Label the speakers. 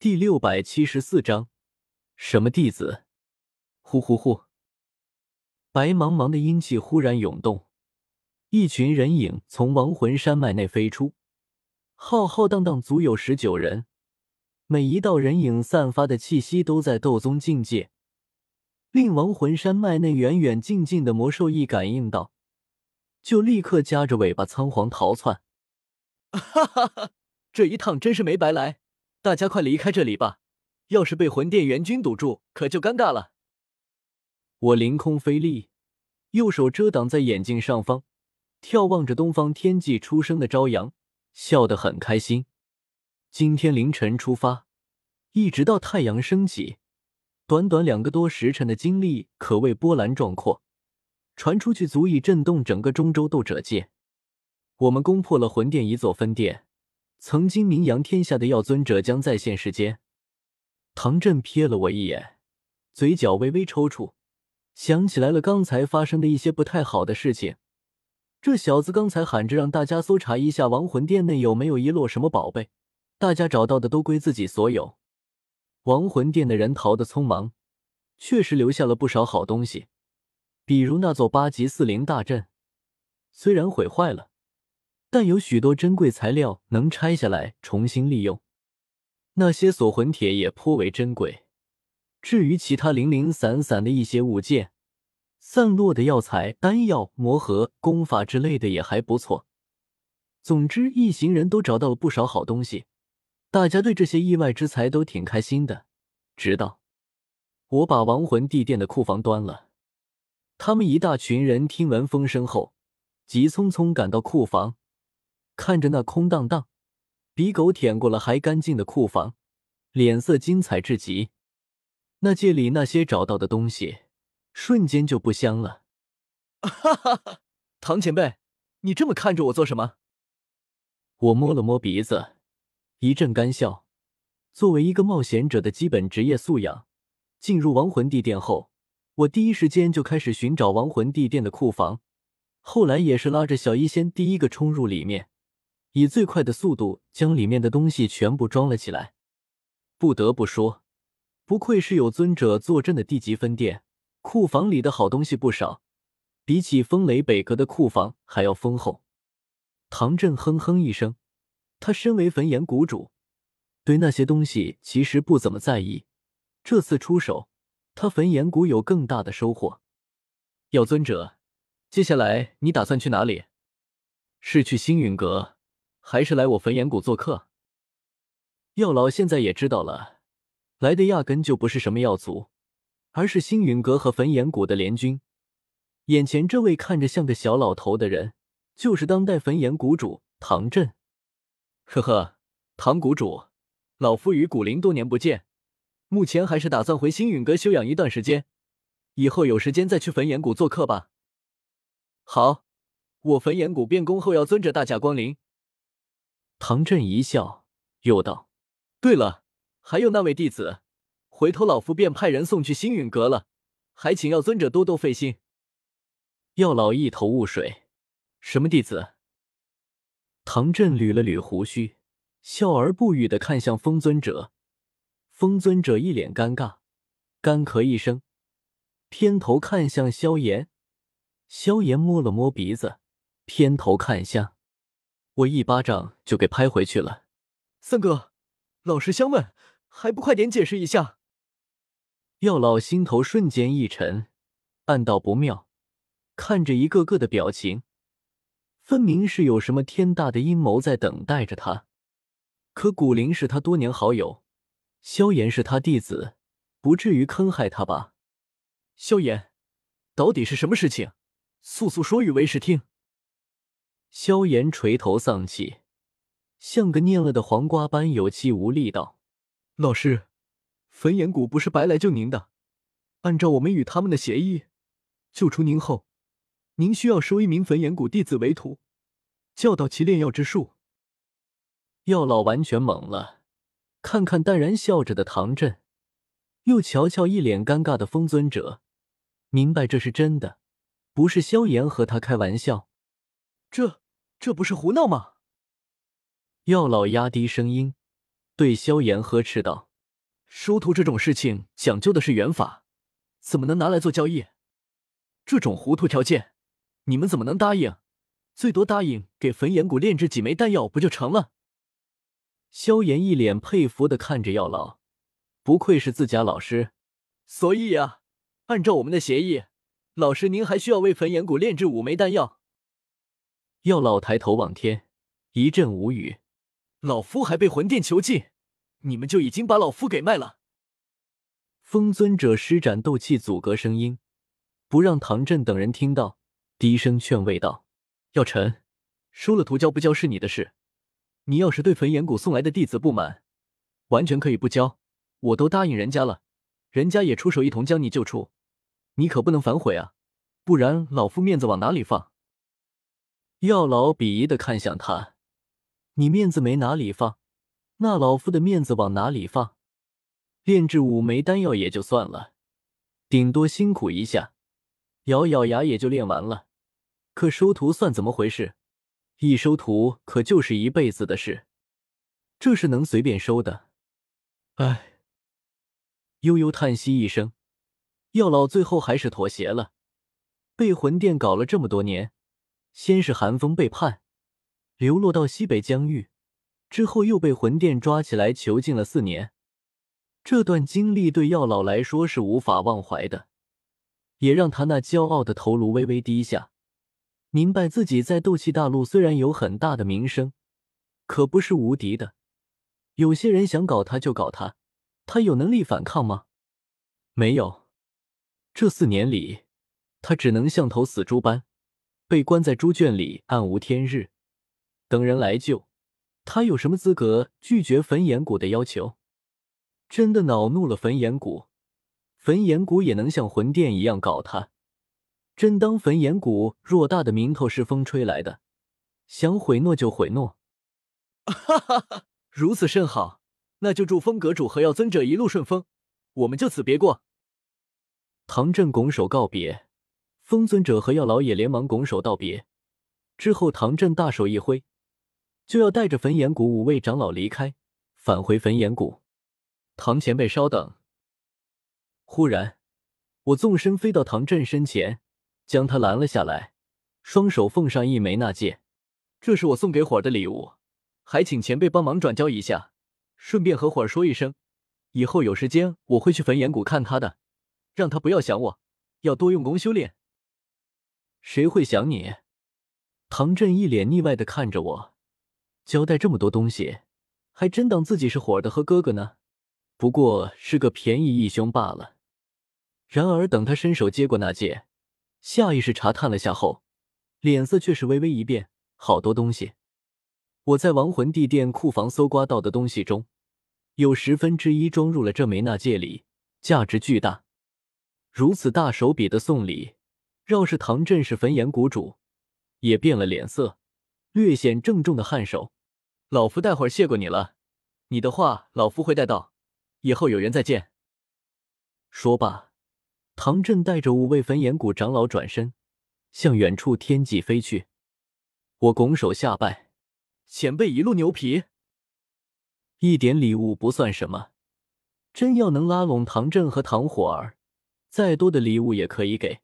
Speaker 1: 第六百七十四章，什么弟子？呼呼呼！白茫茫的阴气忽然涌动，一群人影从亡魂山脉内飞出，浩浩荡荡，足有十九人。每一道人影散发的气息都在斗宗境界，令亡魂山脉内远远近近的魔兽一感应到，就立刻夹着尾巴仓皇逃窜。哈哈哈！这一趟真是没白来。大家快离开这里吧！要是被魂殿援军堵住，可就尴尬了。我凌空飞立，右手遮挡在眼睛上方，眺望着东方天际初升的朝阳，笑得很开心。今天凌晨出发，一直到太阳升起，短短两个多时辰的经历可谓波澜壮阔，传出去足以震动整个中州斗者界。我们攻破了魂殿一座分殿。曾经名扬天下的药尊者将再现世间。唐振瞥了我一眼，嘴角微微抽搐，想起来了刚才发生的一些不太好的事情。这小子刚才喊着让大家搜查一下亡魂殿内有没有遗落什么宝贝，大家找到的都归自己所有。亡魂殿的人逃得匆忙，确实留下了不少好东西，比如那座八级四灵大阵，虽然毁坏了。但有许多珍贵材料能拆下来重新利用，那些锁魂铁也颇为珍贵。至于其他零零散散的一些物件，散落的药材、丹药、魔盒、功法之类的也还不错。总之，一行人都找到了不少好东西，大家对这些意外之财都挺开心的。直到我把亡魂地殿的库房端了，他们一大群人听闻风声后，急匆匆赶到库房。看着那空荡荡、比狗舔过了还干净的库房，脸色精彩至极。那界里那些找到的东西，瞬间就不香了。哈哈哈！唐前辈，你这么看着我做什么？我摸了摸鼻子，一阵干笑。作为一个冒险者的基本职业素养，进入亡魂地殿后，我第一时间就开始寻找亡魂地殿的库房，后来也是拉着小医仙第一个冲入里面。以最快的速度将里面的东西全部装了起来。不得不说，不愧是有尊者坐镇的地级分店，库房里的好东西不少，比起风雷北阁的库房还要丰厚。唐振哼哼一声，他身为焚炎谷主，对那些东西其实不怎么在意。这次出手，他焚炎谷有更大的收获。药尊者，接下来你打算去哪里？是去星陨阁？还是来我焚炎谷做客。药老现在也知道了，来的压根就不是什么药族，而是星陨阁和焚炎谷的联军。眼前这位看着像个小老头的人，就是当代焚炎谷主唐震。呵呵，唐谷主，老夫与古灵多年不见，目前还是打算回星陨阁休养一段时间，以后有时间再去焚炎谷做客吧。好，我焚炎谷便恭候药尊者大驾光临。唐振一笑，又道：“对了，还有那位弟子，回头老夫便派人送去星陨阁了，还请药尊者多多费心。”药老一头雾水：“什么弟子？”唐振捋了捋胡须，笑而不语的看向风尊者。风尊者一脸尴尬，干咳一声，偏头看向萧炎。萧炎摸了摸鼻子，偏头看向。我一巴掌就给拍回去了。三哥，老实相问，还不快点解释一下？药老心头瞬间一沉，暗道不妙，看着一个个的表情，分明是有什么天大的阴谋在等待着他。可古灵是他多年好友，萧炎是他弟子，不至于坑害他吧？萧炎，到底是什么事情？速速说与为师听。萧炎垂头丧气，像个蔫了的黄瓜般有气无力道：“老师，焚炎谷不是白来救您的。按照我们与他们的协议，救出您后，您需要收一名焚炎谷弟子为徒，教导其炼药之术。”药老完全懵了，看看淡然笑着的唐振，又瞧瞧一脸尴尬的风尊者，明白这是真的，不是萧炎和他开玩笑。这这不是胡闹吗？药老压低声音对萧炎呵斥道：“收徒这种事情讲究的是缘法，怎么能拿来做交易？这种糊涂条件，你们怎么能答应？最多答应给焚炎谷炼制几枚丹药，不就成了？萧炎一脸佩服的看着药老，不愧是自家老师。所以啊，按照我们的协议，老师您还需要为焚炎谷炼制五枚丹药。药老抬头望天，一阵无语。老夫还被魂殿囚禁，你们就已经把老夫给卖了？风尊者施展斗气阻隔声音，不让唐振等人听到，低声劝慰道：“药尘，收了徒交不交是你的事。”你要是对焚炎谷送来的弟子不满，完全可以不交，我都答应人家了，人家也出手一同将你救出，你可不能反悔啊，不然老夫面子往哪里放？药老鄙夷的看向他，你面子没哪里放，那老夫的面子往哪里放？炼制五枚丹药也就算了，顶多辛苦一下，咬咬牙也就炼完了，可收徒算怎么回事？一收徒可就是一辈子的事，这是能随便收的？唉，悠悠叹息一声，药老最后还是妥协了。被魂殿搞了这么多年，先是寒风背叛，流落到西北疆域，之后又被魂殿抓起来囚禁了四年。这段经历对药老来说是无法忘怀的，也让他那骄傲的头颅微微低下。明白自己在斗气大陆虽然有很大的名声，可不是无敌的。有些人想搞他就搞他，他有能力反抗吗？没有。这四年里，他只能像头死猪般被关在猪圈里，暗无天日，等人来救。他有什么资格拒绝焚炎谷的要求？真的恼怒了焚炎谷，焚炎谷也能像魂殿一样搞他？真当焚炎谷偌大的名头是风吹来的，想毁诺就毁诺。哈哈哈，如此甚好，那就祝风阁主和药尊者一路顺风，我们就此别过。唐振拱手告别，风尊者和药老也连忙拱手道别。之后，唐振大手一挥，就要带着焚炎谷五位长老离开，返回焚炎谷。唐前辈稍等。忽然，我纵身飞到唐振身前。将他拦了下来，双手奉上一枚纳戒，这是我送给火儿的礼物，还请前辈帮忙转交一下，顺便和火儿说一声，以后有时间我会去焚炎谷看他的，让他不要想我，要多用功修炼。谁会想你？唐振一脸腻歪的看着我，交代这么多东西，还真当自己是火的和哥哥呢？不过是个便宜义兄罢了。然而等他伸手接过那戒。下意识查探了下后，脸色却是微微一变。好多东西，我在亡魂地殿库房搜刮到的东西中，有十分之一装入了这枚纳戒里，价值巨大。如此大手笔的送礼，饶是唐振是焚炎谷主，也变了脸色，略显郑重的颔首：“老夫待会儿谢过你了，你的话老夫会带到，以后有缘再见。”说罢。唐振带着五位焚炎谷长老转身，向远处天际飞去。我拱手下拜，前辈一路牛皮。一点礼物不算什么，真要能拉拢唐振和唐火儿，再多的礼物也可以给。